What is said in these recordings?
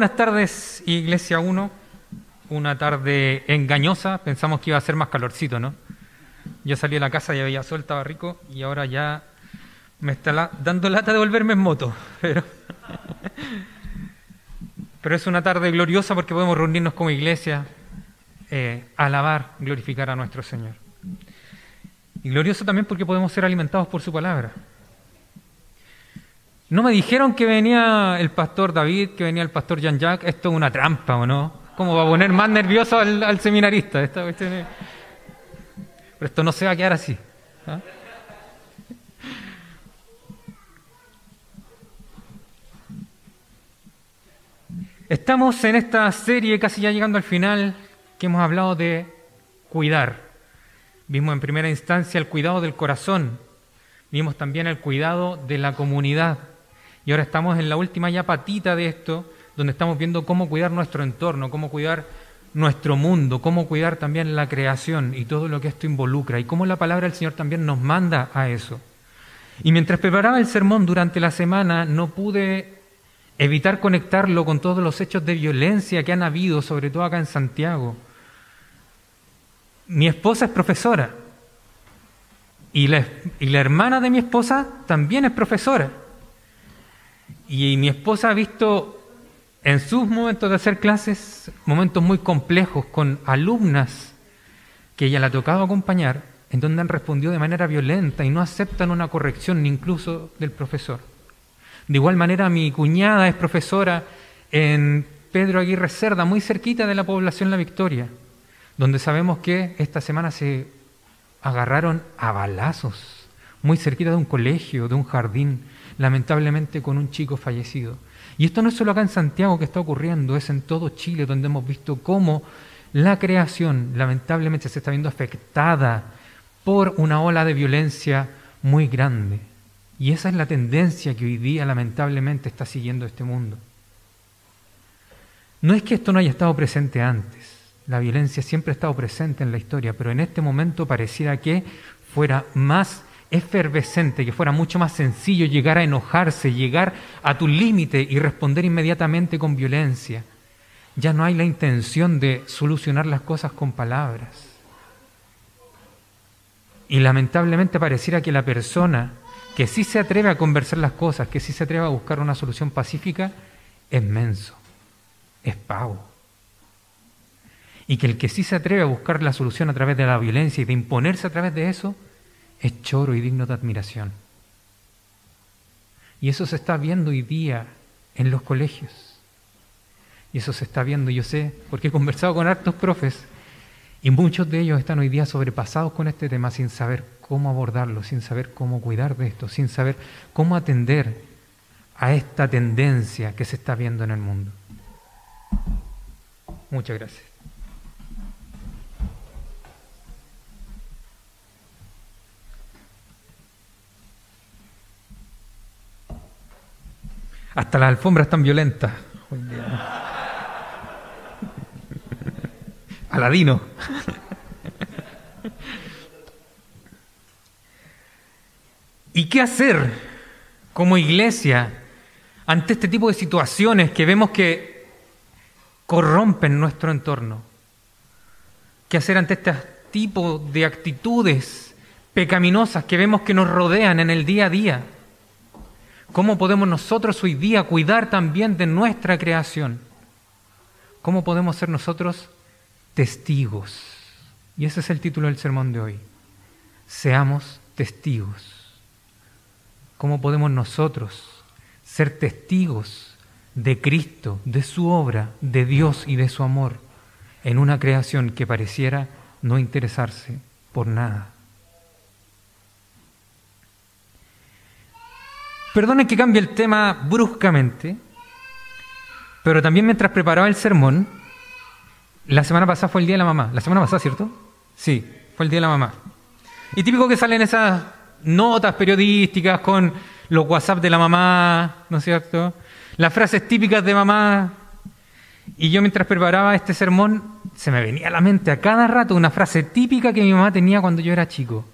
Buenas tardes, Iglesia 1. Una tarde engañosa. Pensamos que iba a ser más calorcito, ¿no? Yo salí de la casa y había sol, estaba rico, y ahora ya me está dando lata de volverme en moto. Pero, pero es una tarde gloriosa porque podemos reunirnos como iglesia, eh, alabar, glorificar a nuestro Señor. Y glorioso también porque podemos ser alimentados por su palabra. No me dijeron que venía el pastor David, que venía el pastor Jean-Jacques. Esto es una trampa, ¿o no? ¿Cómo va a poner más nervioso al, seminarista? Esta Pero esto no se va a quedar así. ¿ah? Estamos en esta serie, casi ya llegando al final, que hemos hablado de cuidar. Vimos en primera instancia el cuidado del corazón, vimos también el cuidado de la comunidad. Y ahora estamos en la última ya patita de esto, donde estamos viendo cómo cuidar nuestro entorno, cómo cuidar nuestro mundo, cómo cuidar también la creación y todo lo que esto involucra, y cómo la palabra del Señor también nos manda a eso. Y mientras preparaba el sermón durante la semana, no pude evitar conectarlo con todos los hechos de violencia que han habido, sobre todo acá en Santiago. Mi esposa es profesora y la, y la hermana de mi esposa también es profesora. Y mi esposa ha visto en sus momentos de hacer clases momentos muy complejos con alumnas que ella le ha tocado acompañar, en donde han respondido de manera violenta y no aceptan una corrección ni incluso del profesor. De igual manera, mi cuñada es profesora en Pedro Aguirre Cerda, muy cerquita de la población La Victoria, donde sabemos que esta semana se agarraron a balazos, muy cerquita de un colegio, de un jardín, lamentablemente con un chico fallecido. Y esto no es solo acá en Santiago que está ocurriendo, es en todo Chile donde hemos visto cómo la creación lamentablemente se está viendo afectada por una ola de violencia muy grande. Y esa es la tendencia que hoy día lamentablemente está siguiendo este mundo. No es que esto no haya estado presente antes, la violencia siempre ha estado presente en la historia, pero en este momento pareciera que fuera más efervescente, que fuera mucho más sencillo llegar a enojarse, llegar a tu límite y responder inmediatamente con violencia. Ya no hay la intención de solucionar las cosas con palabras. Y lamentablemente pareciera que la persona que sí se atreve a conversar las cosas, que sí se atreve a buscar una solución pacífica, es menso, es pavo. Y que el que sí se atreve a buscar la solución a través de la violencia y de imponerse a través de eso, es choro y digno de admiración. Y eso se está viendo hoy día en los colegios. Y eso se está viendo, yo sé, porque he conversado con hartos profes y muchos de ellos están hoy día sobrepasados con este tema sin saber cómo abordarlo, sin saber cómo cuidar de esto, sin saber cómo atender a esta tendencia que se está viendo en el mundo. Muchas gracias. Hasta las alfombras están violentas. Aladino. ¿Y qué hacer como iglesia ante este tipo de situaciones que vemos que corrompen nuestro entorno? ¿Qué hacer ante este tipo de actitudes pecaminosas que vemos que nos rodean en el día a día? ¿Cómo podemos nosotros hoy día cuidar también de nuestra creación? ¿Cómo podemos ser nosotros testigos? Y ese es el título del sermón de hoy. Seamos testigos. ¿Cómo podemos nosotros ser testigos de Cristo, de su obra, de Dios y de su amor en una creación que pareciera no interesarse por nada? Perdonen que cambie el tema bruscamente, pero también mientras preparaba el sermón, la semana pasada fue el Día de la Mamá. La semana pasada, ¿cierto? Sí, fue el Día de la Mamá. Y típico que salen esas notas periodísticas con los WhatsApp de la mamá, ¿no es cierto? Las frases típicas de mamá. Y yo mientras preparaba este sermón, se me venía a la mente a cada rato una frase típica que mi mamá tenía cuando yo era chico.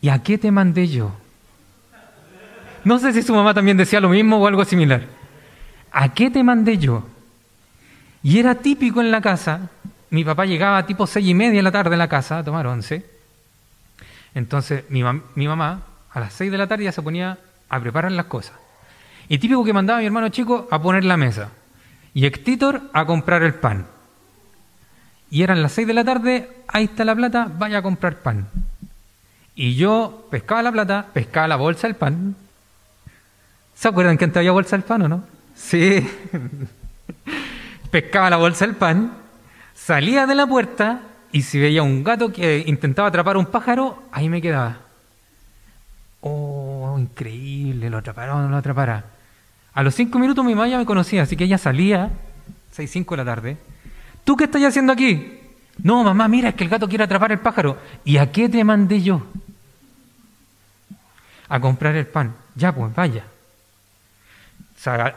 ¿Y a qué te mandé yo? No sé si su mamá también decía lo mismo o algo similar. ¿A qué te mandé yo? Y era típico en la casa, mi papá llegaba tipo seis y media de la tarde en la casa a tomar once. Entonces mi, mamá a las seis de la tarde ya se ponía a preparar las cosas. Y típico que mandaba a mi hermano chico a poner la mesa. Y Extitor a comprar el pan. Y eran las seis de la tarde, ahí está la plata, vaya a comprar pan. Y yo pescaba la plata, pescaba la bolsa del pan. ¿Se acuerdan que antes había bolsa del pan o no? Sí. pescaba la bolsa del pan, salía de la puerta y si veía un gato que intentaba atrapar un pájaro, ahí me quedaba. Oh, increíble, lo atrapará o no lo atrapará. A los cinco minutos mi mamá ya me conocía, así que ella salía, seis, cinco de la tarde. ¿Tú qué estás haciendo aquí? No, mamá, mira, es que el gato quiere atrapar el pájaro. ¿Y a qué te mandé yo? A comprar el pan. Ya, pues, vaya.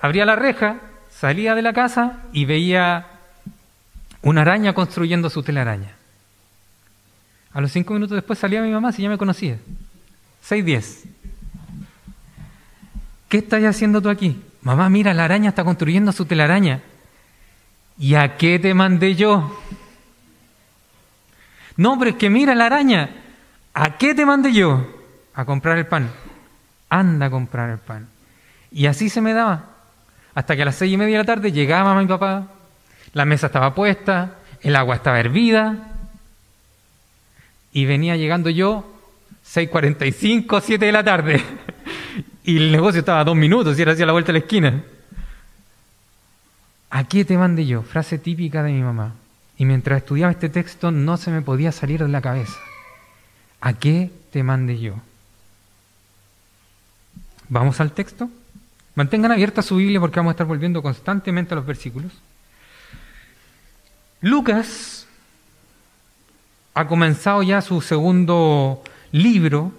abría la reja, salía de la casa y veía una araña construyendo su telaraña. A los cinco minutos después salía mi mamá, si ya me conocía. Seis diez. ¿Qué estás haciendo tú aquí? Mamá, mira, la araña está construyendo su telaraña. ¿Y a qué te mandé yo? No, pero es que mira la araña. ¿A qué te mandé yo? A comprar el pan. Anda a comprar el pan. Y así se me daba. Hasta que a las seis y media de la tarde llegaba y papá, la mesa estaba puesta, el agua estaba hervida, y venía llegando yo 6.45, 7 de la tarde. y el negocio estaba dos minutos y era hacia la vuelta de la esquina. ¿A qué te mandé yo? Frase típica de mi mamá. Y mientras estudiaba este texto no se me podía salir de la cabeza. ¿A qué te mandé yo? Vamos al texto. Mantengan abierta su Biblia porque vamos a estar volviendo constantemente a los versículos. Lucas ha comenzado ya su segundo libro.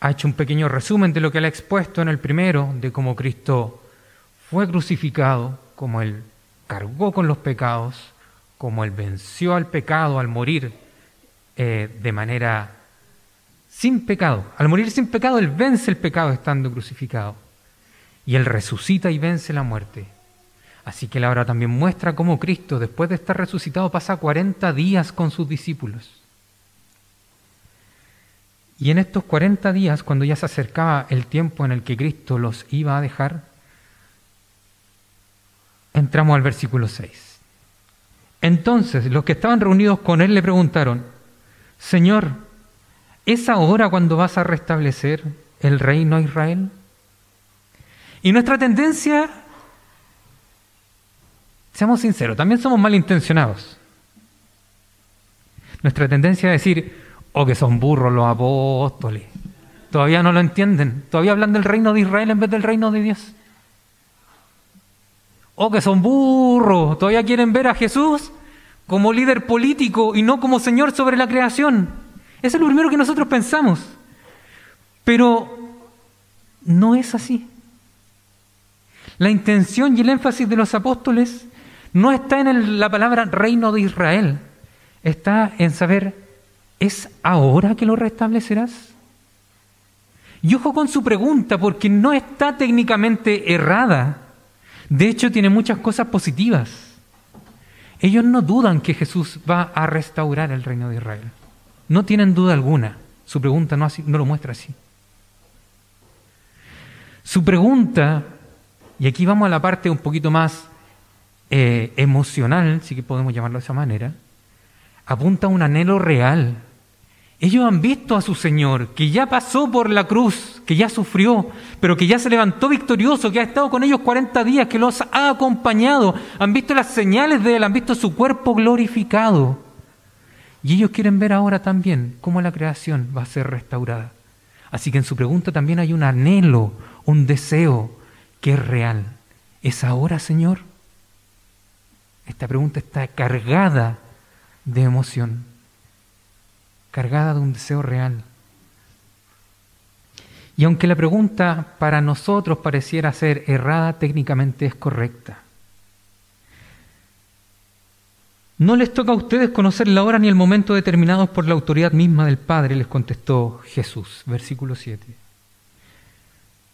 Ha hecho un pequeño resumen de lo que él ha expuesto en el primero, de cómo Cristo fue crucificado, como él cargó con los pecados, como Él venció al pecado al morir eh, de manera sin pecado. Al morir sin pecado, Él vence el pecado estando crucificado. Y Él resucita y vence la muerte. Así que Él ahora también muestra cómo Cristo, después de estar resucitado, pasa 40 días con sus discípulos. Y en estos 40 días, cuando ya se acercaba el tiempo en el que Cristo los iba a dejar, entramos al versículo 6. Entonces los que estaban reunidos con él le preguntaron, Señor, ¿es ahora cuando vas a restablecer el reino a Israel? Y nuestra tendencia, seamos sinceros, también somos malintencionados. Nuestra tendencia es decir, oh, que son burros los apóstoles. Todavía no lo entienden. Todavía hablan del reino de Israel en vez del reino de Dios. Oh, que son burros, todavía quieren ver a Jesús como líder político y no como Señor sobre la creación. Eso es lo primero que nosotros pensamos. Pero no es así. La intención y el énfasis de los apóstoles no está en la palabra reino de Israel, está en saber, ¿es ahora que lo restablecerás? Y ojo con su pregunta, porque no está técnicamente errada. De hecho, tiene muchas cosas positivas. Ellos no dudan que Jesús va a restaurar el reino de Israel. No tienen duda alguna. Su pregunta no, lo muestra así. Su pregunta, y aquí vamos a la parte un poquito más eh, emocional, si podemos llamarlo de esa manera, apunta a un anhelo real ellos han visto a su Señor, que ya pasó por la cruz, que ya sufrió, pero que ya se levantó victorioso, que ha estado con ellos 40 días, que los ha acompañado. Han visto las señales de Él, han visto su cuerpo glorificado. Y ellos quieren ver ahora también cómo la creación va a ser restaurada. Así que en su pregunta también hay un anhelo, un deseo que es real. ¿Es ahora, Señor? Esta pregunta está cargada de emoción cargada de un deseo real. Y aunque la pregunta para nosotros pareciera ser errada, técnicamente es correcta. No les toca a ustedes conocer la hora ni el momento determinados por la autoridad misma del Padre, les contestó Jesús, versículo 7.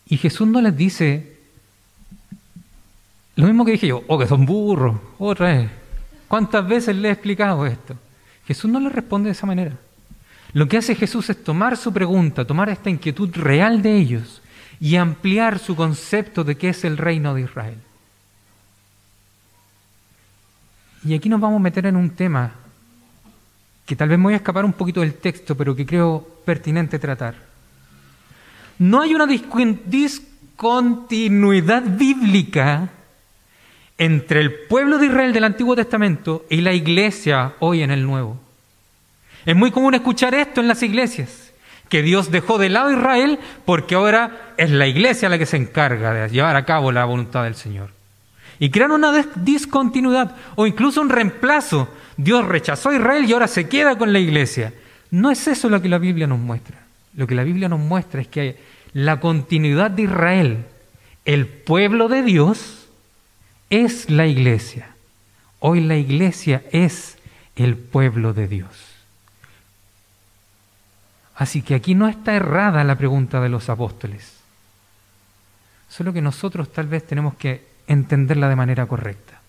Y Jesús no les dice lo mismo que dije yo, oh, que son burros, otra vez. ¿Cuántas veces le he explicado esto? Jesús no le responde de esa manera. Lo que hace Jesús es tomar su pregunta, tomar esta inquietud real de ellos y ampliar su concepto de qué es el reino de Israel. Y aquí nos vamos a meter en un tema que tal vez me voy a escapar un poquito del texto, pero que creo pertinente tratar. No hay una discontinuidad bíblica entre el pueblo de Israel del Antiguo Testamento y la iglesia hoy en el Nuevo. Es muy común escuchar esto en las iglesias, que Dios dejó de lado a Israel porque ahora es la iglesia la que se encarga de llevar a cabo la voluntad del Señor. Y crean una discontinuidad o incluso un reemplazo. Dios rechazó a Israel y ahora se queda con la iglesia. No es eso lo que la Biblia nos muestra. Lo que la Biblia nos muestra es que la continuidad de Israel, el pueblo de Dios, es la iglesia. Hoy la iglesia es el pueblo de Dios. Así que aquí no está errada la pregunta de los apóstoles. Solo que nosotros tal vez tenemos que entenderla de manera correcta.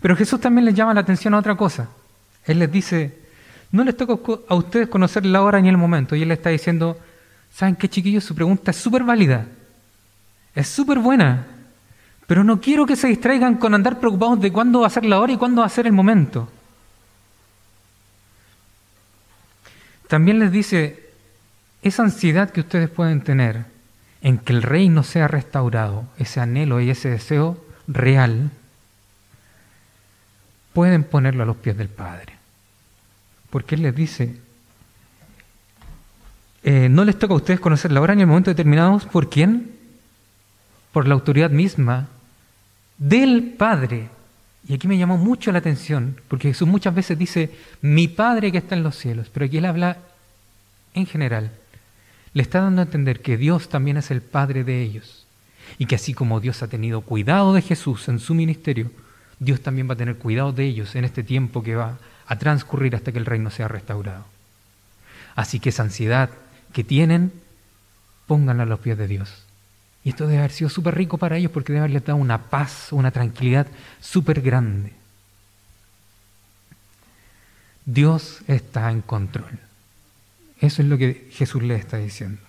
Pero Jesús también les llama la atención a otra cosa. Él les dice, no les toca a ustedes conocer la hora ni el momento. Y él está diciendo, ¿saben qué chiquillos? Su pregunta es súper válida. Es súper buena, pero no quiero que se distraigan con andar preocupados de cuándo va a ser la hora y cuándo va a ser el momento. También les dice, esa ansiedad que ustedes pueden tener en que el reino sea restaurado, ese anhelo y ese deseo real, pueden ponerlo a los pies del Padre. Porque Él les dice, eh, no les toca a ustedes conocer la hora ni el momento determinados por quién, por la autoridad misma del Padre. Y aquí me llamó mucho la atención, porque Jesús muchas veces dice, mi Padre que está en los cielos, pero aquí él habla en general. Le está dando a entender que Dios también es el Padre de ellos. Y que así como Dios ha tenido cuidado de Jesús en su ministerio, Dios también va a tener cuidado de ellos en este tiempo que va a transcurrir hasta que el reino sea restaurado. Así que esa ansiedad que tienen, pónganla a los pies de Dios. Y esto debe haber sido súper rico para ellos porque debe haberles dado una paz, una tranquilidad súper grande. Dios está en control. Eso es lo que Jesús les está diciendo.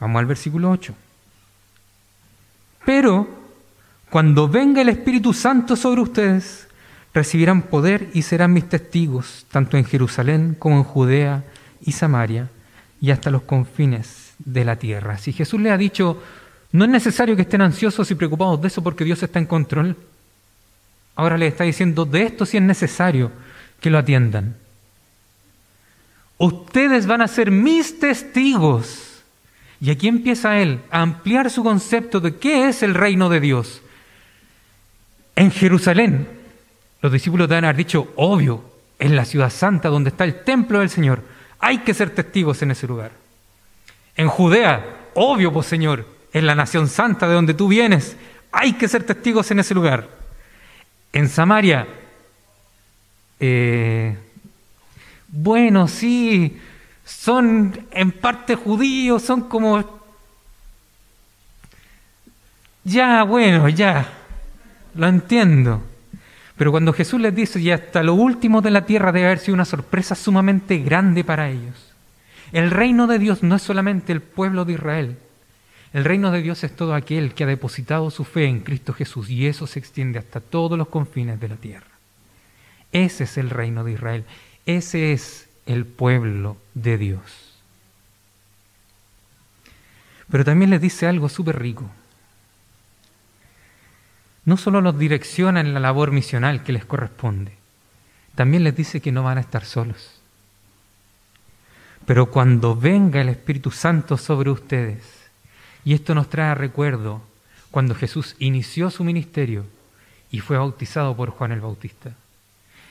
Vamos al versículo 8. Pero cuando venga el Espíritu Santo sobre ustedes, recibirán poder y serán mis testigos, tanto en Jerusalén como en Judea y Samaria y hasta los confines de la tierra. Si Jesús le ha dicho, no es necesario que estén ansiosos y preocupados de eso porque Dios está en control, ahora le está diciendo, de esto sí es necesario que lo atiendan. Ustedes van a ser mis testigos. Y aquí empieza él a ampliar su concepto de qué es el reino de Dios. En Jerusalén, los discípulos deben haber dicho, obvio, en la ciudad santa donde está el templo del Señor, hay que ser testigos en ese lugar. En Judea, obvio, pues Señor, en la nación santa de donde tú vienes, hay que ser testigos en ese lugar. En Samaria, eh, bueno, sí, son en parte judíos, son como... Ya, bueno, ya, lo entiendo. Pero cuando Jesús les dice, y hasta lo último de la tierra debe haber sido una sorpresa sumamente grande para ellos. El reino de Dios no es solamente el pueblo de Israel. El reino de Dios es todo aquel que ha depositado su fe en Cristo Jesús y eso se extiende hasta todos los confines de la tierra. Ese es el reino de Israel. Ese es el pueblo de Dios. Pero también les dice algo súper rico. No solo los direcciona en la labor misional que les corresponde, también les dice que no van a estar solos. Pero cuando venga el Espíritu Santo sobre ustedes, y esto nos trae a recuerdo cuando Jesús inició su ministerio y fue bautizado por Juan el Bautista.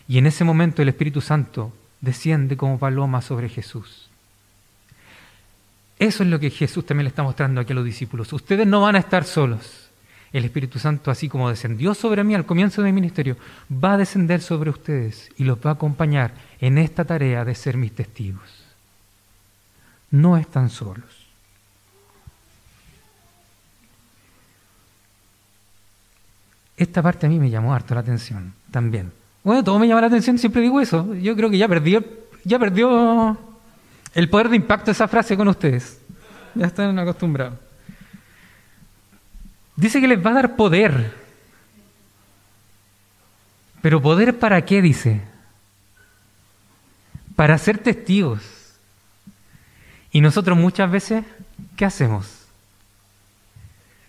Y en ese momento el Espíritu Santo desciende como paloma sobre Jesús. Eso es lo que Jesús también le está mostrando aquí a los discípulos. Ustedes no van a estar solos. El Espíritu Santo, así como descendió sobre mí al comienzo de mi ministerio, va a descender sobre ustedes y los va a acompañar en esta tarea de ser mis testigos. no están solos. Esta parte a mí me llamó harto la atención también. Bueno, todo me llama la atención, siempre digo eso. Yo creo que ya perdió, ya perdió el poder de impacto esa frase con ustedes. Ya están acostumbrados. Dice que les va a dar poder. Pero poder para qué, dice. Para ser testigos. Y nosotros muchas veces, ¿qué hacemos?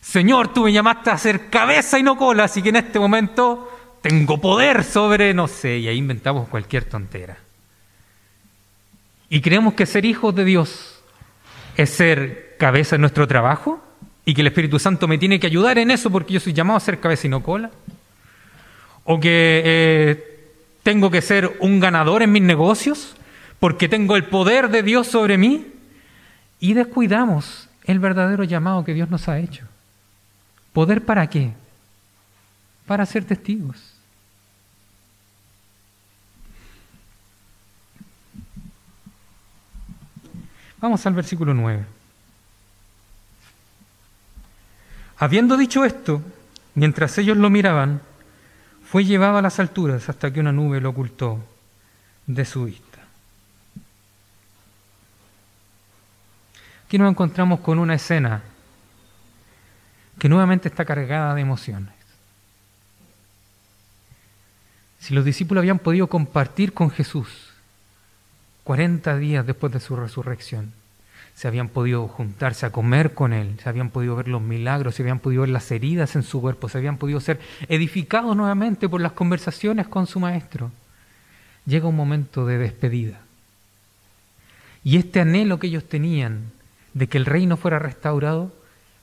Señor, tú me llamaste a ser cabeza y no cola, así que en este momento tengo poder sobre, no sé, y ahí inventamos cualquier tontera. Y creemos que ser hijos de Dios es ser cabeza en nuestro trabajo y que el Espíritu Santo me tiene que ayudar en eso porque yo soy llamado a ser cabeza y no cola. O que eh, tengo que ser un ganador en mis negocios porque tengo el poder de Dios sobre mí. Y descuidamos el verdadero llamado que Dios nos ha hecho. ¿Poder para qué? Para ser testigos. Vamos al versículo 9. Habiendo dicho esto, mientras ellos lo miraban, fue llevado a las alturas hasta que una nube lo ocultó de su vista. Aquí nos encontramos con una escena que nuevamente está cargada de emociones. Si los discípulos habían podido compartir con Jesús 40 días después de su resurrección, se habían podido juntarse a comer con Él, se habían podido ver los milagros, se habían podido ver las heridas en su cuerpo, se habían podido ser edificados nuevamente por las conversaciones con su Maestro. Llega un momento de despedida. Y este anhelo que ellos tenían de que el reino fuera restaurado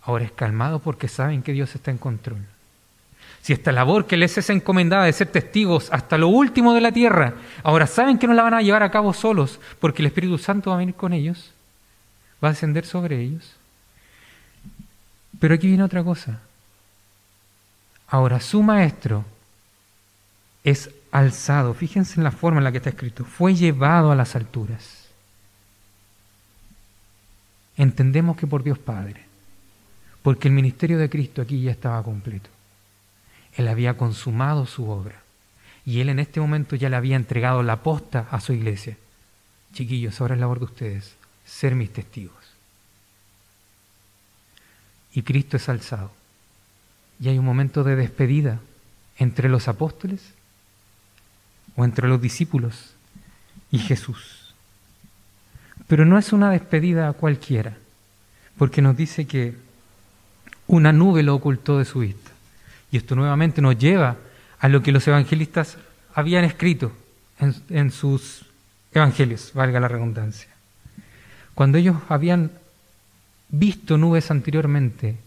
ahora es calmado porque saben que Dios está en control. Si esta labor que les es encomendada de ser testigos hasta lo último de la tierra, ahora saben que no la van a llevar a cabo solos porque el Espíritu Santo va a venir con ellos, va a descender sobre ellos. Pero aquí viene otra cosa. Ahora su maestro es alzado, fíjense en la forma en la que está escrito, fue llevado a las alturas. Entendemos que por Dios Padre porque el ministerio de Cristo aquí ya estaba completo. Él había consumado su obra y él en este momento ya le había entregado la posta a su iglesia. Chiquillos, ahora es labor de ustedes ser mis testigos. Y Cristo es alzado. Y hay un momento de despedida entre los apóstoles o entre los discípulos y Jesús. Pero no es una despedida cualquiera, porque nos dice que una nube lo ocultó de su vista. Y esto nuevamente nos lleva a lo que los evangelistas habían escrito en, sus evangelios, valga la redundancia. Cuando ellos habían visto nubes anteriormente,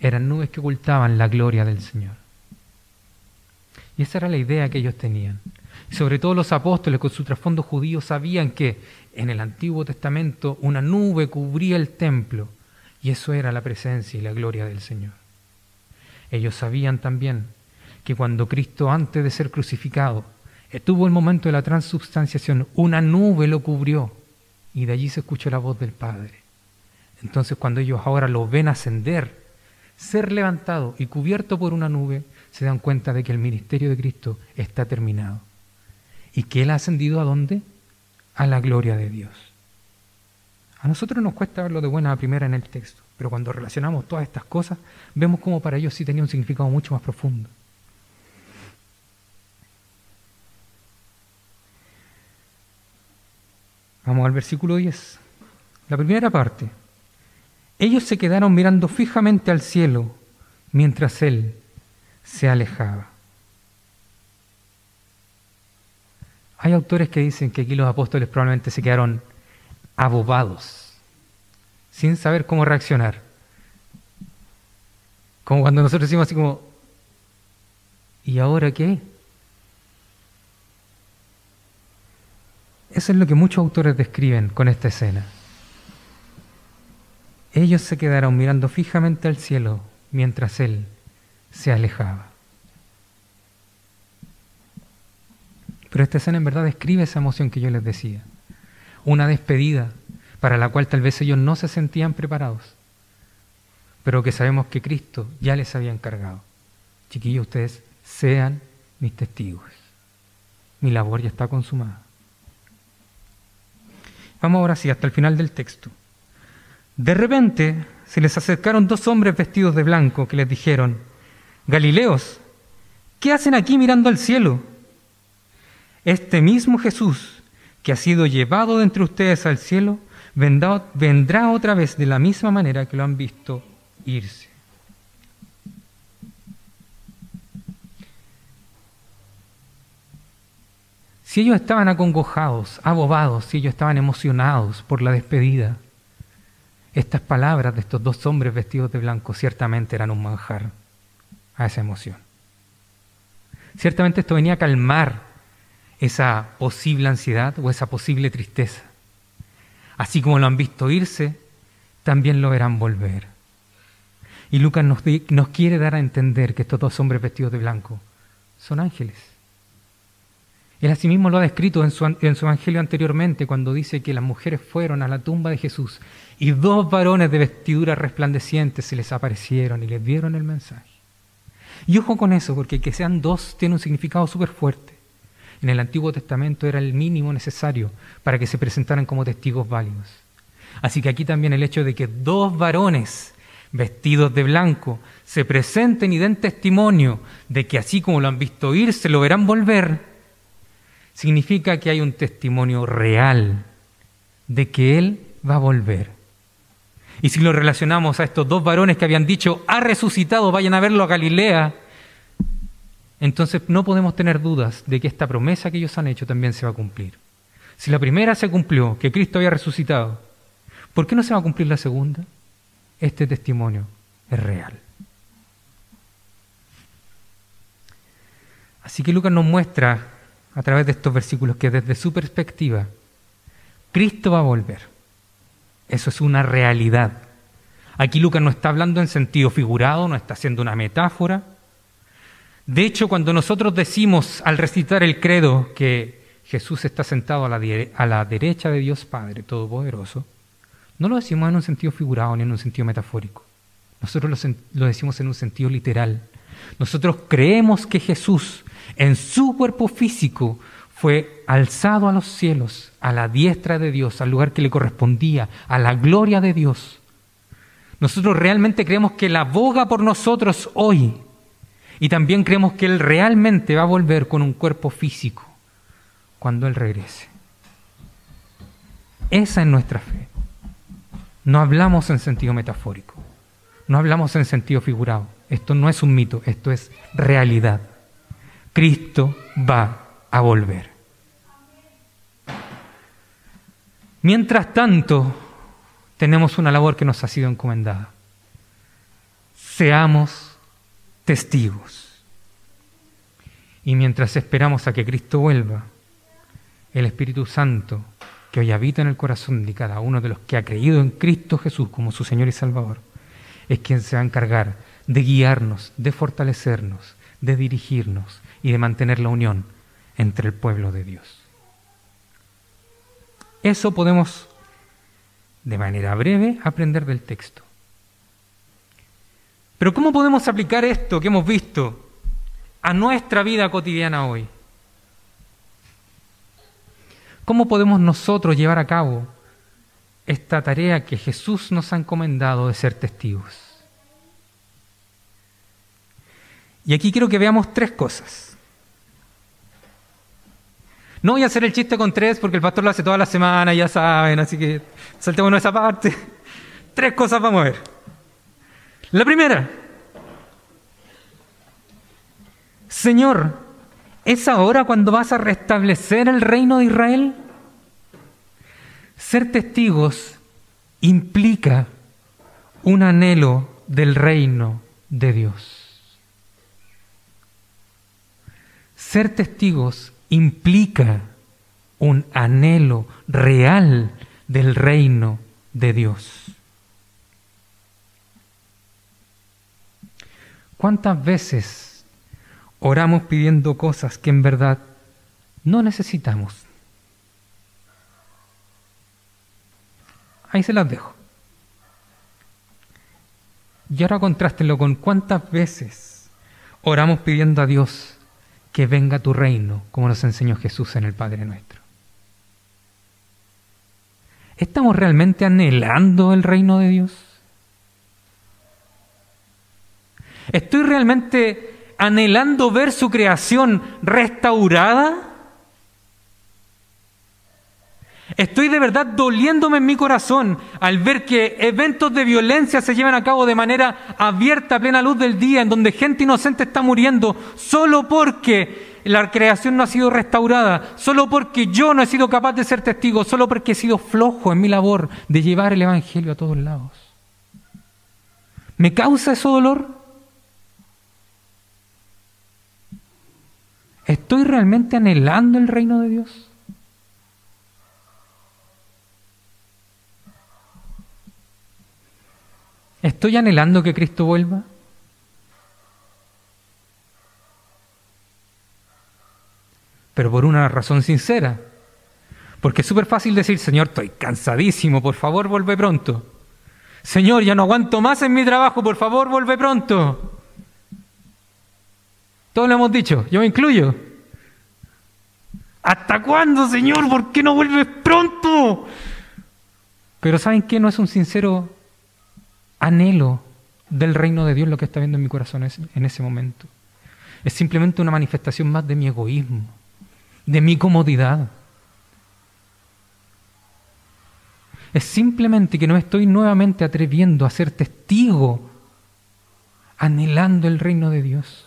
eran nubes que ocultaban la gloria del Señor. Y esa era la idea que ellos tenían. sobre todo los apóstoles con su trasfondo judío sabían que en el Antiguo Testamento una nube cubría el templo y eso era la presencia y la gloria del Señor. Ellos sabían también que cuando Cristo antes de ser crucificado estuvo el momento de la transubstanciación, una nube lo cubrió y de allí se escuchó la voz del Padre. Entonces cuando ellos ahora lo ven ascender, ser levantado y cubierto por una nube, se dan cuenta de que el ministerio de Cristo está terminado. ¿Y que Él ha ascendido a dónde? A la gloria de Dios. A nosotros nos cuesta verlo de buena a primera en el texto, pero cuando relacionamos todas estas cosas, vemos cómo para ellos sí tenía un significado mucho más profundo. Vamos al versículo 10. La primera parte. Ellos se quedaron mirando fijamente al cielo mientras Él se alejaba. Hay autores que dicen que aquí los apóstoles probablemente se quedaron abobados, sin saber cómo reaccionar. Como cuando nosotros decimos así como, ¿y ahora qué? Eso es lo que muchos autores describen con esta escena. Ellos se quedaron mirando fijamente al cielo mientras él se alejaba. Pero esta escena en verdad describe esa emoción que yo les decía una despedida, para la cual tal vez ellos no se sentían preparados, pero que sabemos que Cristo ya les había encargado. Chiquillos, ustedes sean mis testigos. Mi labor ya está consumada. Vamos ahora sí, hasta el final del texto. De repente se les acercaron dos hombres vestidos de blanco que les dijeron, Galileos, ¿qué hacen aquí mirando al cielo? Este mismo Jesús que ha sido llevado de entre ustedes al cielo, vendrá, vendrá otra vez de la misma manera que lo han visto irse. Si ellos estaban acongojados, abobados, si ellos estaban emocionados por la despedida, estas palabras de estos dos hombres vestidos de blanco ciertamente eran un manjar a esa emoción. Ciertamente esto venía a calmar esa posible ansiedad o esa posible tristeza. Así como lo han visto irse, también lo verán volver. Y Lucas nos, quiere dar a entender que estos dos hombres vestidos de blanco son ángeles. Él asimismo lo ha descrito en su, en su, evangelio anteriormente cuando dice que las mujeres fueron a la tumba de Jesús y dos varones de vestidura resplandeciente se les aparecieron y les dieron el mensaje. Y ojo con eso, porque que sean dos tiene un significado súper fuerte. En el Antiguo Testamento era el mínimo necesario para que se presentaran como testigos válidos. Así que aquí también el hecho de que dos varones vestidos de blanco se presenten y den testimonio de que así como lo han visto ir, se lo verán volver, significa que hay un testimonio real de que Él va a volver. Y si lo relacionamos a estos dos varones que habían dicho, ha resucitado, vayan a verlo a Galilea, entonces no podemos tener dudas de que esta promesa que ellos han hecho también se va a cumplir. Si la primera se cumplió, que Cristo había resucitado, ¿por qué no se va a cumplir la segunda? Este testimonio es real. Así que Lucas nos muestra a través de estos versículos que desde su perspectiva, Cristo va a volver. Eso es una realidad. Aquí Lucas no está hablando en sentido figurado, no está haciendo una metáfora. De hecho, cuando nosotros decimos al recitar el credo que Jesús está sentado a la, derecha de Dios Padre Todopoderoso, no lo decimos en un sentido figurado ni en un sentido metafórico. Nosotros lo decimos en un sentido literal. Nosotros creemos que Jesús en su cuerpo físico fue alzado a los cielos, a la diestra de Dios, al lugar que le correspondía, a la gloria de Dios. Nosotros realmente creemos que Él aboga por nosotros hoy y también creemos que Él realmente va a volver con un cuerpo físico cuando Él regrese. Esa es nuestra fe. No hablamos en sentido metafórico, no hablamos en sentido figurado. Esto no es un mito, esto es realidad. Cristo va a volver. Mientras tanto, tenemos una labor que nos ha sido encomendada. Seamos testigos. Y mientras esperamos a que Cristo vuelva, el Espíritu Santo, que hoy habita en el corazón de cada uno de los que ha creído en Cristo Jesús como su Señor y Salvador, es quien se va a encargar de guiarnos, de fortalecernos, de dirigirnos y de mantener la unión entre el pueblo de Dios. Eso podemos, de manera breve, aprender del texto. Pero ¿cómo podemos aplicar esto que hemos visto a nuestra vida cotidiana hoy? ¿Cómo podemos nosotros llevar a cabo esta tarea que Jesús nos ha encomendado de ser testigos? Y aquí quiero que veamos tres cosas. No voy a hacer el chiste con tres porque el pastor lo hace toda la semana, ya saben, así que saltémonos esa parte. Tres cosas vamos a ver. La primera, Señor, ¿es ahora cuando vas a restablecer el reino de Israel? Ser testigos implica un anhelo del reino de Dios. Ser testigos implica un anhelo real del reino de Dios. ¿Cuántas veces oramos pidiendo cosas que en verdad no necesitamos? Ahí se las dejo. Y ahora contrástenlo con cuántas veces oramos pidiendo a Dios que venga tu reino, como nos enseñó Jesús en el Padre nuestro. ¿Estamos realmente anhelando el reino de Dios? ¿Estoy realmente anhelando ver su creación restaurada? Estoy de verdad doliéndome en mi corazón al ver que eventos de violencia se llevan a cabo de manera abierta a plena luz del día, en donde gente inocente está muriendo solo porque la creación no ha sido restaurada, solo porque yo no he sido capaz de ser testigo, solo porque he sido flojo en mi labor de llevar el Evangelio a todos lados. ¿Me causa eso dolor? ¿Estoy realmente anhelando el reino de Dios? ¿Estoy anhelando que Cristo vuelva? Pero por una razón sincera. Porque es súper fácil decir, Señor, estoy cansadísimo, por favor, vuelve pronto. Señor, ya no aguanto más en mi trabajo, por favor, vuelve pronto. Todos lo hemos dicho, yo me incluyo. ¿Hasta cuándo, Señor? ¿Por qué no vuelves pronto? Pero ¿saben qué? No es un sincero anhelo del reino de Dios lo que está viendo en mi corazón en ese momento. Es simplemente una manifestación más de mi egoísmo, de mi comodidad. Es simplemente que no estoy nuevamente atreviendo a ser testigo, anhelando el reino de Dios.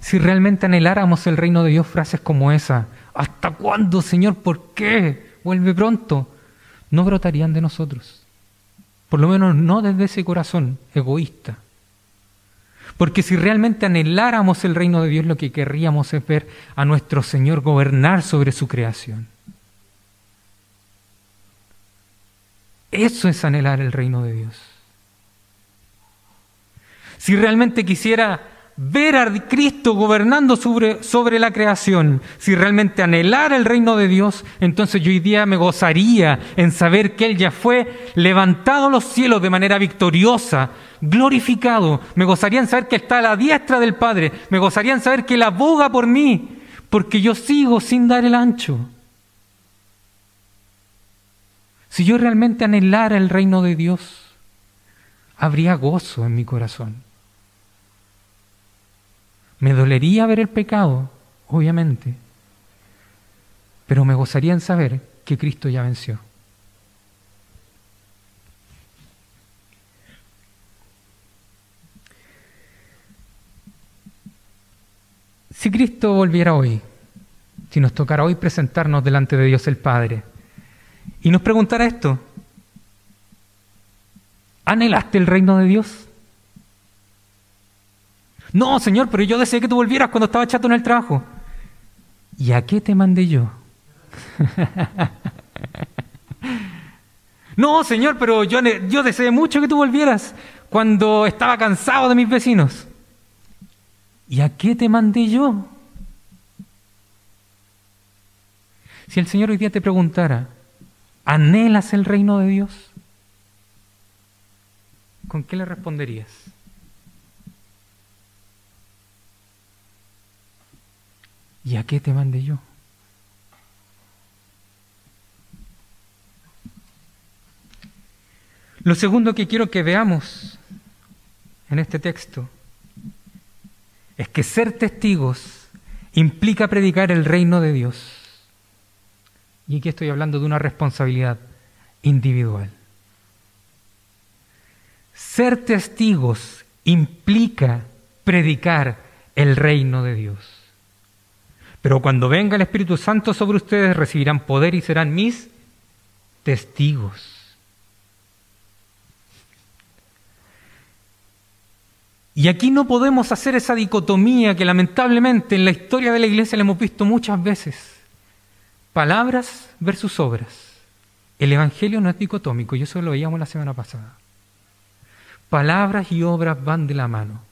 Si realmente anheláramos el reino de Dios, frases como esa, ¿hasta cuándo, Señor? ¿Por qué? Vuelve pronto, no brotarían de nosotros. Por lo menos no desde ese corazón egoísta. Porque si realmente anheláramos el reino de Dios, lo que querríamos es ver a nuestro Señor gobernar sobre su creación. Eso es anhelar el reino de Dios. Si realmente quisiera ver a Cristo gobernando sobre, sobre, la creación, si realmente anhelara el reino de Dios, entonces yo hoy día me gozaría en saber que Él ya fue levantado a los cielos de manera victoriosa, glorificado. Me gozaría en saber que está a la diestra del Padre. Me gozaría en saber que Él aboga por mí, porque yo sigo sin dar el ancho. Si yo realmente anhelara el reino de Dios, habría gozo en mi corazón. Me dolería ver el pecado, obviamente, pero me gozaría en saber que Cristo ya venció. Si Cristo volviera hoy, si nos tocara hoy presentarnos delante de Dios el Padre y nos preguntara esto, ¿anhelaste el reino de Dios? No, Señor, pero yo deseé que tú volvieras cuando estaba chato en el trabajo. ¿Y a qué te mandé yo? no, Señor, pero yo, yo deseé mucho que tú volvieras cuando estaba cansado de mis vecinos. ¿Y a qué te mandé yo? Si el Señor hoy día te preguntara, ¿anhelas el reino de Dios? ¿Con qué le responderías? ¿Y a qué te mandé yo? Lo segundo que quiero que veamos en este texto es que ser testigos implica predicar el reino de Dios. Y aquí estoy hablando de una responsabilidad individual. Ser testigos implica predicar el reino de Dios. Pero cuando venga el Espíritu Santo sobre ustedes, recibirán poder y serán mis testigos. Y aquí no podemos hacer esa dicotomía que lamentablemente en la historia de la iglesia la hemos visto muchas veces. Palabras versus obras. El Evangelio no es dicotómico, y eso lo veíamos la semana pasada. Palabras y obras van de la mano.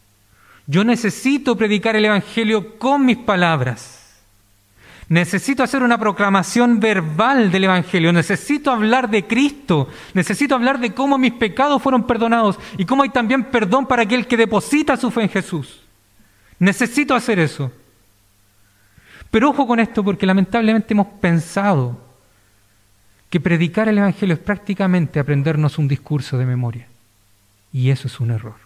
Yo necesito predicar el Evangelio con mis palabras Necesito hacer una proclamación verbal del Evangelio. Necesito hablar de Cristo. Necesito hablar de cómo mis pecados fueron perdonados y cómo hay también perdón para aquel que deposita su fe en Jesús. Necesito hacer eso. Pero ojo con esto porque lamentablemente hemos pensado que predicar el Evangelio es prácticamente aprendernos un discurso de memoria. Y eso es un error.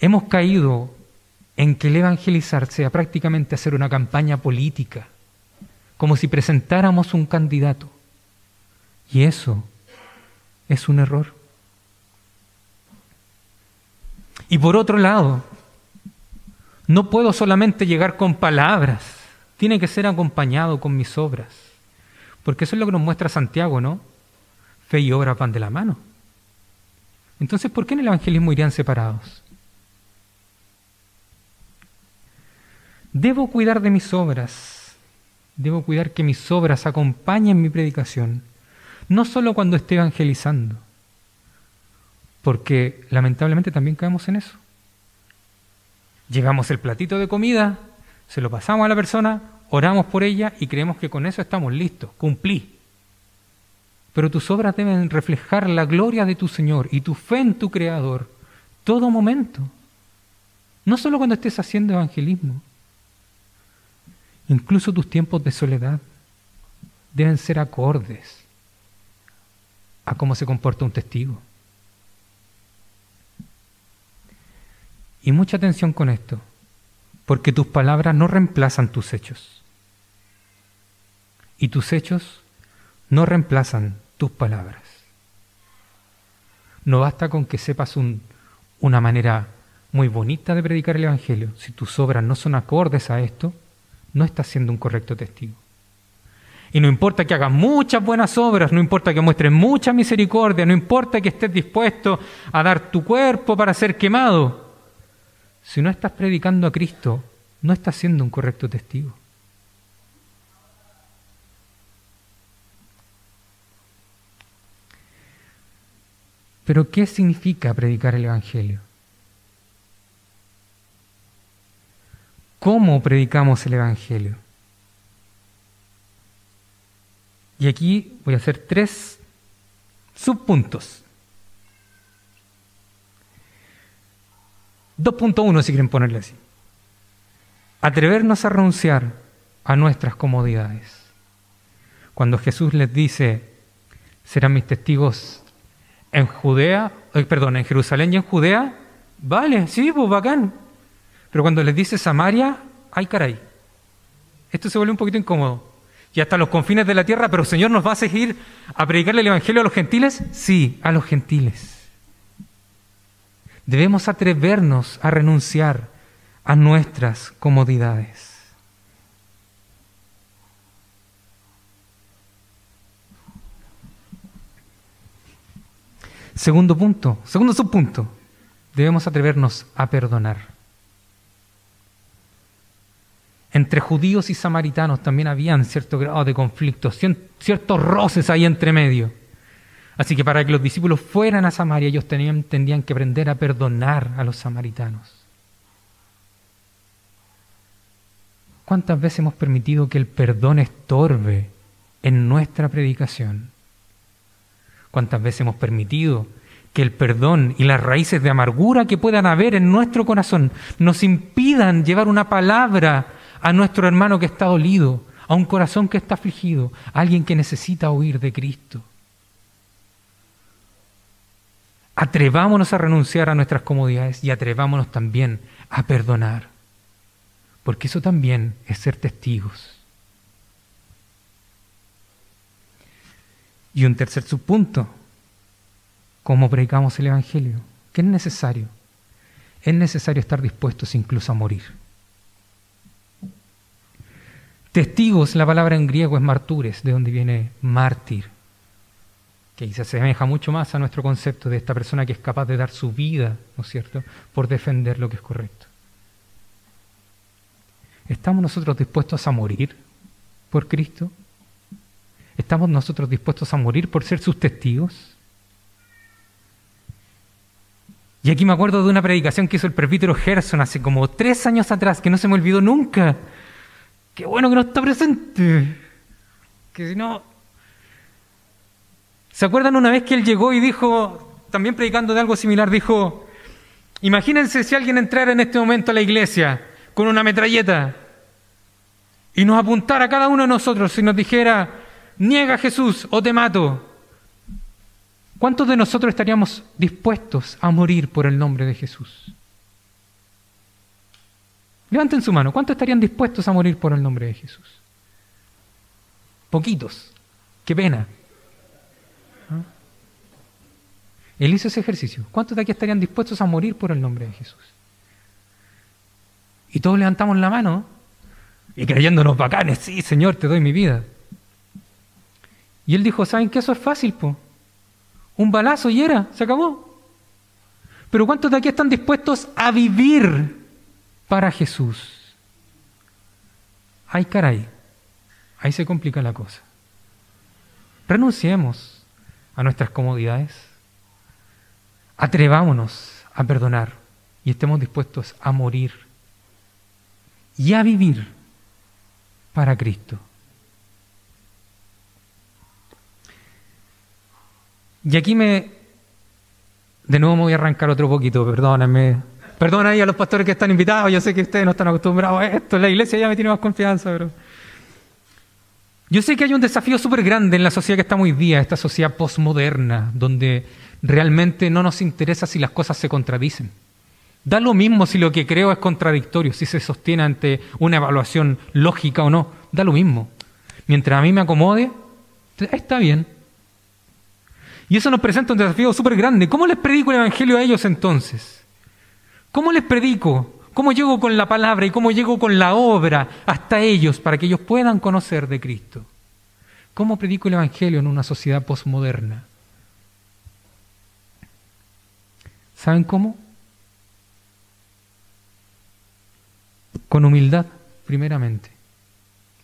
Hemos caído en que el evangelizar sea prácticamente hacer una campaña política, como si presentáramos un candidato. Y eso es un error. Y por otro lado, no puedo solamente llegar con palabras, tiene que ser acompañado con mis obras. Porque eso es lo que nos muestra Santiago, ¿no? Fe y obra van de la mano. Entonces, ¿por qué en el evangelismo irían separados? Debo cuidar de mis obras. Debo cuidar que mis obras acompañen mi predicación. No solo cuando esté evangelizando. Porque lamentablemente también caemos en eso. Llevamos el platito de comida, se lo pasamos a la persona, oramos por ella y creemos que con eso estamos listos, cumplí. Pero tus obras deben reflejar la gloria de tu Señor y tu fe en tu Creador todo momento. No solo cuando estés haciendo evangelismo. Incluso tus tiempos de soledad deben ser acordes a cómo se comporta un testigo. Y mucha atención con esto, porque tus palabras no reemplazan tus hechos. Y tus hechos no reemplazan tus palabras. No basta con que sepas una manera muy bonita de predicar el Evangelio. Si tus obras no son acordes a esto, no estás siendo un correcto testigo. Y no importa que hagas muchas buenas obras, no importa que muestres mucha misericordia, no importa que estés dispuesto a dar tu cuerpo para ser quemado. Si no estás predicando a Cristo, no estás siendo un correcto testigo. Pero ¿qué significa predicar el Evangelio? Cómo predicamos el Evangelio. Y aquí voy a hacer tres subpuntos. 2.1 si quieren ponerle así. Atrevernos a renunciar a nuestras comodidades. Cuando Jesús les dice, serán mis testigos en Judea, eh, perdón, en Jerusalén y en Judea, vale, sí, pues bacán, pero cuando les dice Samaria, ay caray, esto se vuelve un poquito incómodo. Y hasta los confines de la tierra, pero Señor nos va a seguir a predicarle el Evangelio a los gentiles. Sí, a los gentiles. Debemos atrevernos a renunciar a nuestras comodidades. Segundo punto, segundo subpunto, debemos atrevernos a perdonar. Entre judíos y samaritanos también habían cierto grado de conflicto, ciertos roces ahí entre medio. Así que para que los discípulos fueran a Samaria, ellos tenían, tendrían que aprender a perdonar a los samaritanos. ¿Cuántas veces hemos permitido que el perdón estorbe en nuestra predicación? ¿Cuántas veces hemos permitido que el perdón y las raíces de amargura que puedan haber en nuestro corazón nos impidan llevar una palabra a nuestro hermano que está dolido, a un corazón que está afligido, a alguien que necesita oír de Cristo. Atrevámonos a renunciar a nuestras comodidades y atrevámonos también a perdonar, porque eso también es ser testigos. Y un tercer subpunto, ¿cómo predicamos el Evangelio? ¿Qué es necesario? Es necesario estar dispuestos incluso a morir. Testigos, la palabra en griego es martures, de donde viene mártir, que se asemeja mucho más a nuestro concepto de esta persona que es capaz de dar su vida, ¿no es cierto?, por defender lo que es correcto. ¿Estamos nosotros dispuestos a morir por Cristo? ¿Estamos nosotros dispuestos a morir por ser sus testigos? Y aquí me acuerdo de una predicación que hizo el presbítero Gerson hace como tres años atrás, que no se me olvidó nunca Qué bueno que no está presente. Que si no... ¿Se acuerdan una vez que él llegó y dijo, también predicando de algo similar, dijo, imagínense si alguien entrara en este momento a la iglesia con una metralleta y nos apuntara a cada uno de nosotros y nos dijera, niega Jesús o te mato. ¿Cuántos de nosotros estaríamos dispuestos a morir por el nombre de Jesús? Levanten su mano. ¿Cuántos estarían dispuestos a morir por el nombre de Jesús? Poquitos. Qué pena. ¿Ah? Él hizo ese ejercicio. ¿Cuántos de aquí estarían dispuestos a morir por el nombre de Jesús? Y todos levantamos la mano y creyéndonos bacanes, sí, Señor, te doy mi vida. Y él dijo, ¿saben qué? Eso es fácil, po. Un balazo y era, se acabó. Pero ¿cuántos de aquí están dispuestos a vivir para Jesús? Ay, caray, ahí se complica la cosa. Renunciemos a nuestras comodidades, atrevámonos a perdonar y estemos dispuestos a morir y a vivir para Cristo. Y aquí me. De nuevo me voy a arrancar otro poquito, perdónenme. Perdona ahí a los pastores que están invitados, yo sé que ustedes no están acostumbrados a esto, la iglesia ya me tiene más confianza, pero. Yo sé que hay un desafío súper grande en la sociedad que estamos hoy día, esta sociedad postmoderna, donde realmente no nos interesa si las cosas se contradicen. Da lo mismo si lo que creo es contradictorio, si se sostiene ante una evaluación lógica o no, da lo mismo. Mientras a mí me acomode, está bien. Y eso nos presenta un desafío súper grande. ¿Cómo les predico el Evangelio a ellos entonces? ¿Cómo les predico? ¿Cómo llego con la palabra y cómo llego con la obra hasta ellos para que ellos puedan conocer de Cristo? ¿Cómo predico el Evangelio en una sociedad posmoderna? ¿Saben cómo? Con humildad, primeramente,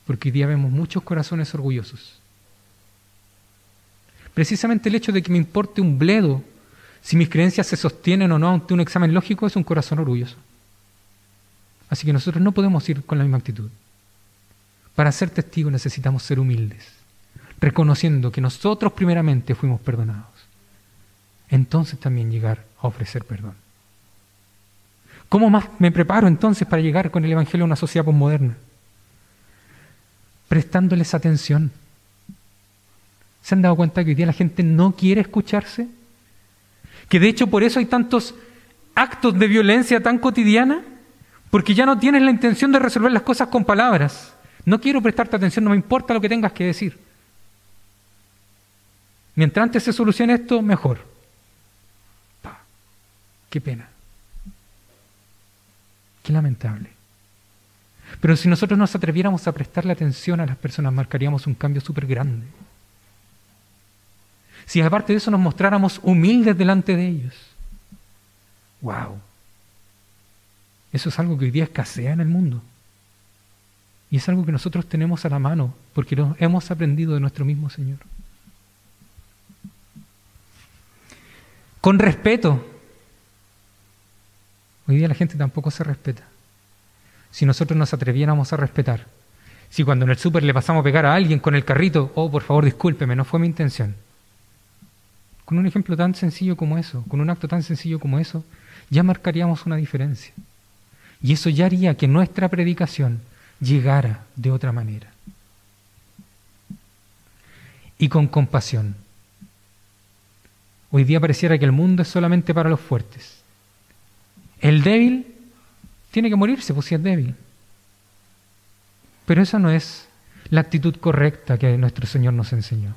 porque hoy día vemos muchos corazones orgullosos Precisamente el hecho de que me importe un bledo si mis creencias se sostienen o no ante un examen lógico es un corazón orgulloso. Así que nosotros no podemos ir con la misma actitud. Para ser testigos necesitamos ser humildes, reconociendo que nosotros primeramente fuimos perdonados. Entonces también llegar a ofrecer perdón. ¿Cómo más me preparo entonces para llegar con el Evangelio a una sociedad postmoderna? Prestándoles atención ¿Se han dado cuenta que hoy día la gente no quiere escucharse? Que de hecho por eso hay tantos actos de violencia tan cotidiana, porque ya no tienes la intención de resolver las cosas con palabras. No quiero prestarte atención, no me importa lo que tengas que decir. Mientras antes se solucione esto, mejor. qué pena. Qué lamentable. Pero si nosotros nos atreviéramos a prestarle atención a las personas, marcaríamos un cambio súper grande. Si aparte de eso nos mostráramos humildes delante de ellos. ¡Wow! Eso es algo que hoy día escasea en el mundo. Y es algo que nosotros tenemos a la mano porque lo hemos aprendido de nuestro mismo Señor. Con respeto. Hoy día la gente tampoco se respeta. Si nosotros nos atreviéramos a respetar, si cuando en el súper le pasamos a pegar a alguien con el carrito, oh, por favor, discúlpeme, no fue mi intención con un ejemplo tan sencillo como eso, con un acto tan sencillo como eso, ya marcaríamos una diferencia. Y eso ya haría que nuestra predicación llegara de otra manera. Y con compasión. Hoy día pareciera que el mundo es solamente para los fuertes. El débil tiene que morirse, pues si es débil. Pero esa no es la actitud correcta que nuestro Señor nos enseñó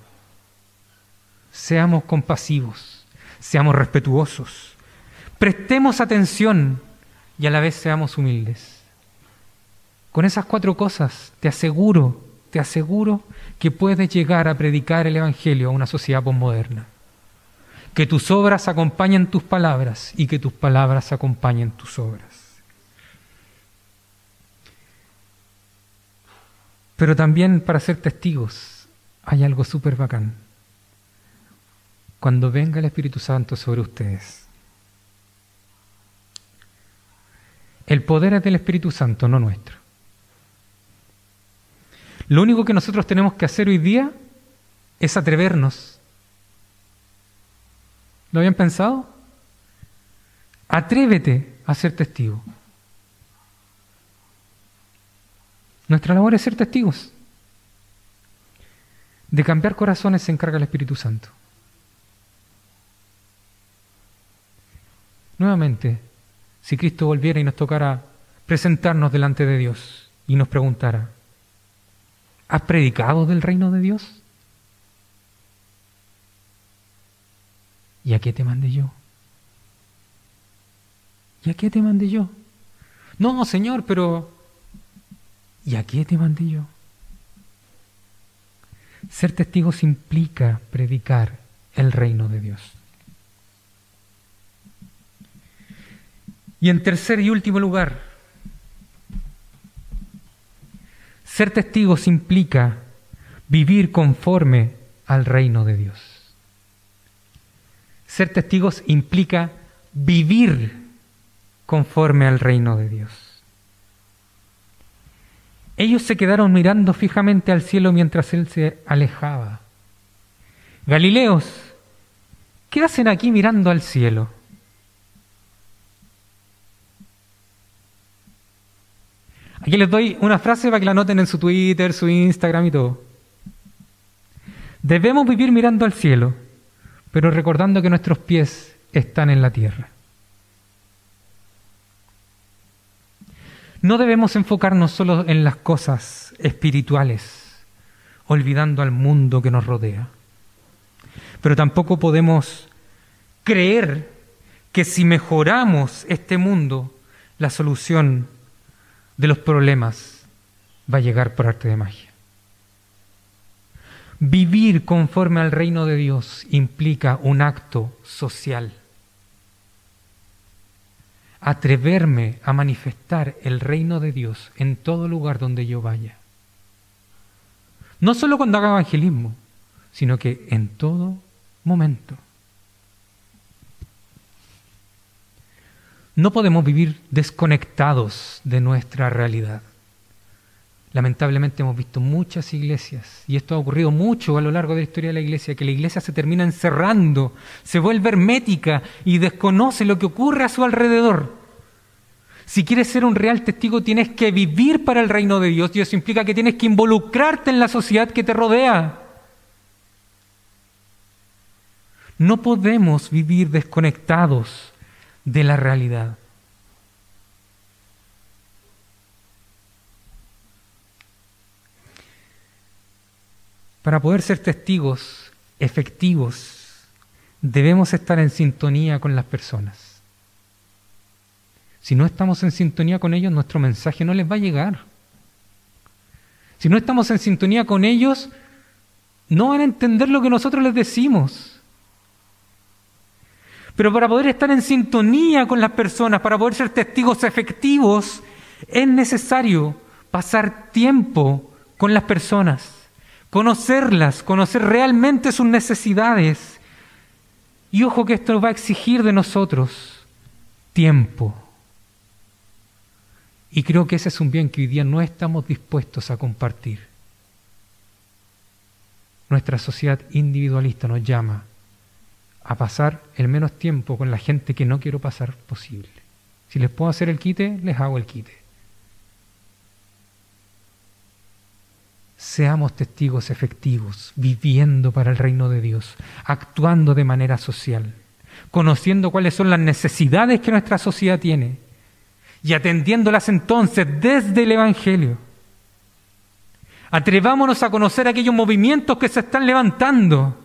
seamos compasivos, seamos respetuosos, prestemos atención y a la vez seamos humildes. Con esas cuatro cosas te aseguro, te aseguro que puedes llegar a predicar el Evangelio a una sociedad postmoderna. Que tus obras acompañen tus palabras y que tus palabras acompañen tus obras. Pero también para ser testigos hay algo súper bacán cuando venga el Espíritu Santo sobre ustedes. El poder es del Espíritu Santo, no nuestro. Lo único que nosotros tenemos que hacer hoy día es atrevernos. ¿Lo habían pensado? Atrévete a ser testigo. Nuestra labor es ser testigos. De cambiar corazones se encarga el Espíritu Santo. Nuevamente, si Cristo volviera y nos tocara presentarnos delante de Dios y nos preguntara, ¿has predicado del reino de Dios? ¿Y a qué te mandé yo? ¿Y a qué te mandé yo? No, Señor, pero ¿y a qué te mandé yo? Ser testigos implica predicar el reino de Dios. Y en tercer y último lugar, ser testigos implica vivir conforme al reino de Dios. Ser testigos implica vivir conforme al reino de Dios. Ellos se quedaron mirando fijamente al cielo mientras él se alejaba. Galileos, ¿qué hacen aquí mirando al cielo? Aquí les doy una frase para que la noten en su Twitter, su Instagram y todo. Debemos vivir mirando al cielo, pero recordando que nuestros pies están en la tierra. No debemos enfocarnos solo en las cosas espirituales, olvidando al mundo que nos rodea. Pero tampoco podemos creer que si mejoramos este mundo, la solución de los problemas va a llegar por arte de magia. Vivir conforme al reino de Dios implica un acto social. Atreverme a manifestar el reino de Dios en todo lugar donde yo vaya. No solo cuando haga evangelismo, sino que en todo momento. No podemos vivir desconectados de nuestra realidad. Lamentablemente hemos visto muchas iglesias, y esto ha ocurrido mucho a lo largo de la historia de la iglesia, que la iglesia se termina encerrando, se vuelve hermética y desconoce lo que ocurre a su alrededor. Si quieres ser un real testigo, tienes que vivir para el reino de Dios, y eso implica que tienes que involucrarte en la sociedad que te rodea. No podemos vivir desconectados de la realidad. Para poder ser testigos efectivos, debemos estar en sintonía con las personas. Si no estamos en sintonía con ellos, nuestro mensaje no les va a llegar. Si no estamos en sintonía con ellos, no van a entender lo que nosotros les decimos. Pero para poder estar en sintonía con las personas, para poder ser testigos efectivos, es necesario pasar tiempo con las personas, conocerlas, conocer realmente sus necesidades. Y ojo que esto va a exigir de nosotros tiempo. Y creo que ese es un bien que hoy día no estamos dispuestos a compartir. Nuestra sociedad individualista nos llama a pasar el menos tiempo con la gente que no quiero pasar posible. Si les puedo hacer el quite, les hago el quite. Seamos testigos efectivos, viviendo para el reino de Dios, actuando de manera social, conociendo cuáles son las necesidades que nuestra sociedad tiene y atendiéndolas entonces desde el Evangelio. Atrevámonos a conocer aquellos movimientos que se están levantando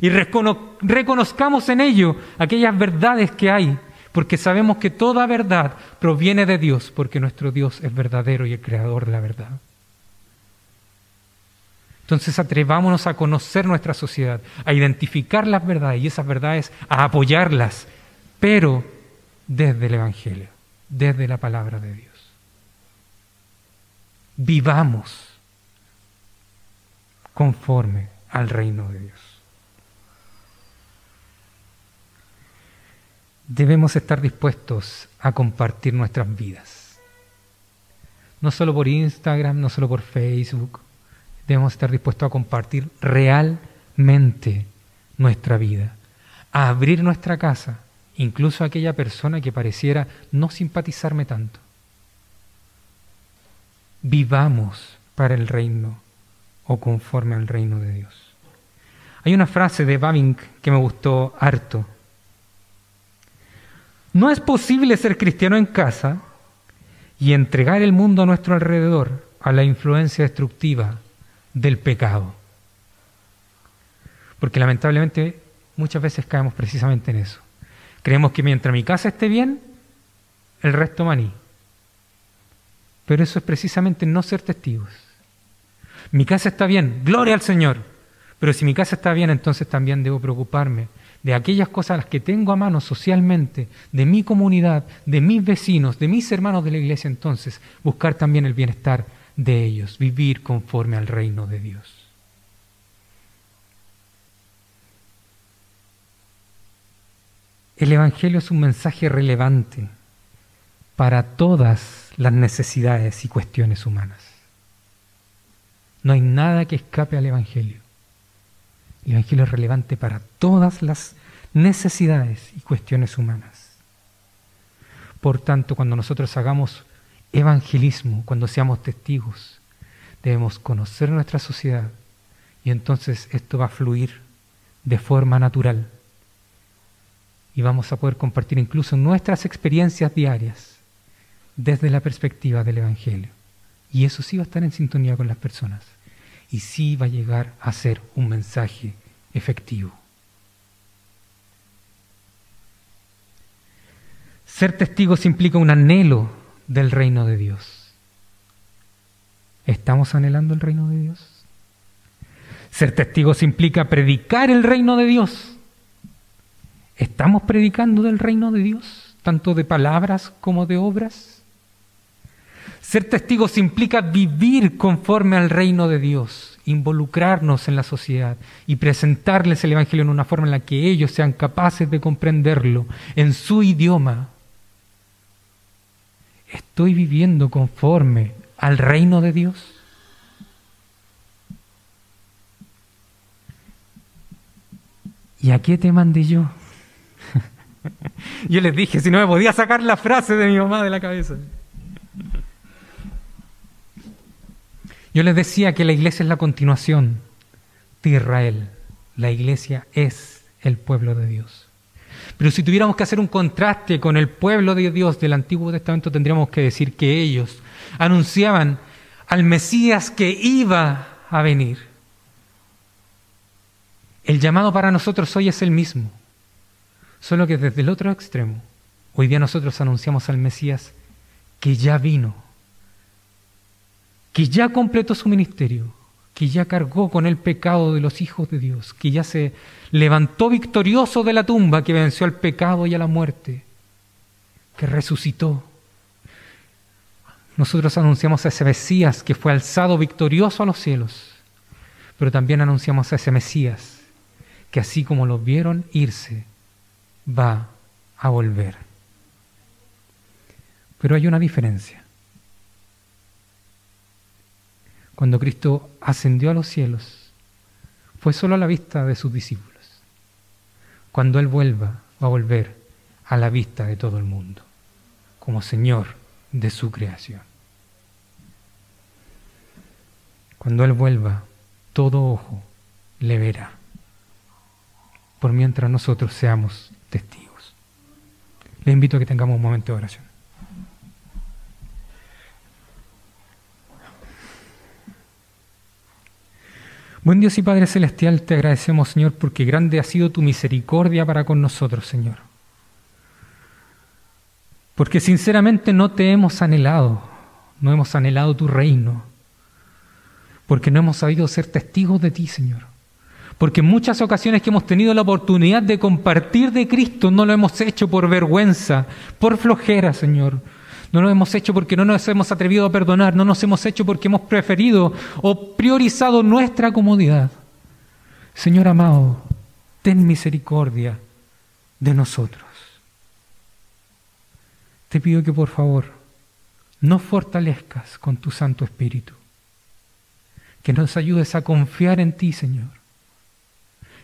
y reconozcamos en ello aquellas verdades que hay, porque sabemos que toda verdad proviene de Dios, porque nuestro Dios es verdadero y el creador de la verdad. Entonces atrevámonos a conocer nuestra sociedad, a identificar las verdades y esas verdades a apoyarlas, pero desde el Evangelio, desde la palabra de Dios. Vivamos conforme al reino de Dios. Debemos estar dispuestos a compartir nuestras vidas. No solo por Instagram, no solo por Facebook, debemos estar dispuestos a compartir realmente nuestra vida, a abrir nuestra casa, incluso a aquella persona que pareciera no simpatizarme tanto. Vivamos para el reino o conforme al reino de Dios. Hay una frase de Babink que me gustó harto. No es posible ser cristiano en casa y entregar el mundo a nuestro alrededor a la influencia destructiva del pecado. Porque lamentablemente muchas veces caemos precisamente en eso. Creemos que mientras mi casa esté bien, el resto maní. Pero eso es precisamente no ser testigos. Mi casa está bien, gloria al Señor. Pero si mi casa está bien, entonces también debo preocuparme de aquellas cosas las que tengo a mano socialmente, de mi comunidad, de mis vecinos, de mis hermanos de la iglesia, entonces buscar también el bienestar de ellos, vivir conforme al reino de Dios. El Evangelio es un mensaje relevante para todas las necesidades y cuestiones humanas. No hay nada que escape al Evangelio. El Evangelio es relevante para todas las necesidades y cuestiones humanas. Por tanto, cuando nosotros hagamos evangelismo, cuando seamos testigos, debemos conocer nuestra sociedad y entonces esto va a fluir de forma natural y vamos a poder compartir incluso nuestras experiencias diarias desde la perspectiva del Evangelio. Y eso sí va a estar en sintonía con las personas y sí va a llegar a ser un mensaje efectivo. Ser testigos implica un anhelo del reino de Dios. ¿Estamos anhelando el reino de Dios? Ser testigos implica predicar el reino de Dios. ¿Estamos predicando del reino de Dios, tanto de palabras como de obras? Ser testigos implica vivir conforme al reino de Dios, involucrarnos en la sociedad y presentarles el Evangelio en una forma en la que ellos sean capaces de comprenderlo en su idioma. ¿Estoy viviendo conforme al reino de Dios? ¿Y a qué te mandé yo? yo les dije, si no me podía sacar la frase de mi mamá de la cabeza. Yo les decía que la iglesia es la continuación de Israel. La iglesia es el pueblo de Dios. Pero si tuviéramos que hacer un contraste con el pueblo de Dios del Antiguo Testamento, tendríamos que decir que ellos anunciaban al Mesías que iba a venir. El llamado para nosotros hoy es el mismo, solo que desde el otro extremo, hoy día nosotros anunciamos al Mesías que ya vino que ya completó su ministerio, que ya cargó con el pecado de los hijos de Dios, que ya se levantó victorioso de la tumba, que venció al pecado y a la muerte, que resucitó. Nosotros anunciamos a ese Mesías que fue alzado victorioso a los cielos, pero también anunciamos a ese Mesías que así como lo vieron irse, va a volver. Pero hay una diferencia. Cuando Cristo ascendió a los cielos, fue solo a la vista de sus discípulos. Cuando Él vuelva, va a volver a la vista de todo el mundo, como Señor de su creación. Cuando Él vuelva, todo ojo le verá, por mientras nosotros seamos testigos. Le invito a que tengamos un momento de oración. Buen Dios y Padre Celestial, te agradecemos, Señor, porque grande ha sido tu misericordia para con nosotros, Señor. Porque sinceramente no te hemos anhelado, no hemos anhelado tu reino, porque no hemos sabido ser testigos de ti, Señor. Porque en muchas ocasiones que hemos tenido la oportunidad de compartir de Cristo, no lo hemos hecho por vergüenza, por flojera, Señor, no lo hemos hecho porque no nos hemos atrevido a perdonar, no nos hemos hecho porque hemos preferido o priorizado nuestra comodidad. Señor amado, ten misericordia de nosotros. Te pido que por favor nos fortalezcas con tu Santo Espíritu, Que nos ayudes a confiar en ti, Señor.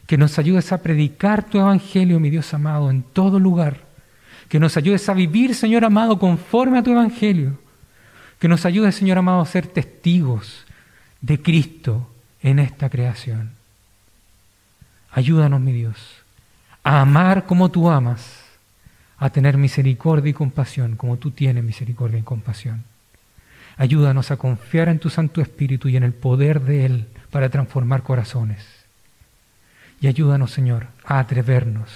Que nos ayudes a predicar tu evangelio, mi Dios amado, en todo lugar. Que nos ayudes a vivir, Señor amado, conforme a tu evangelio. Que nos ayudes, Señor amado, a ser testigos de Cristo en esta creación. Ayúdanos, mi Dios, a amar como tú amas, a tener misericordia y compasión como tú tienes misericordia y compasión. Ayúdanos a confiar en tu Santo Espíritu y en el poder de Él para transformar corazones. Y ayúdanos, Señor, a atrevernos,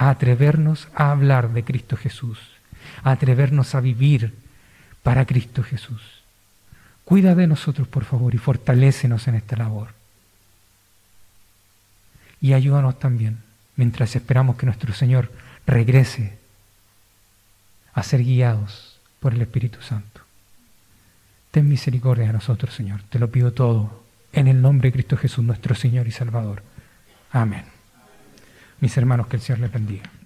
a atrevernos a hablar de Cristo Jesús, a atrevernos a vivir para Cristo Jesús. Cuida de nosotros, por favor, y fortalécenos en esta labor. Y ayúdanos también, mientras esperamos que nuestro Señor regrese, a ser guiados por el Espíritu Santo. Ten misericordia de nosotros, Señor. Te lo pido todo en el nombre de Cristo Jesús, nuestro Señor y Salvador. Amén. Mis hermanos, que el Señor les bendiga.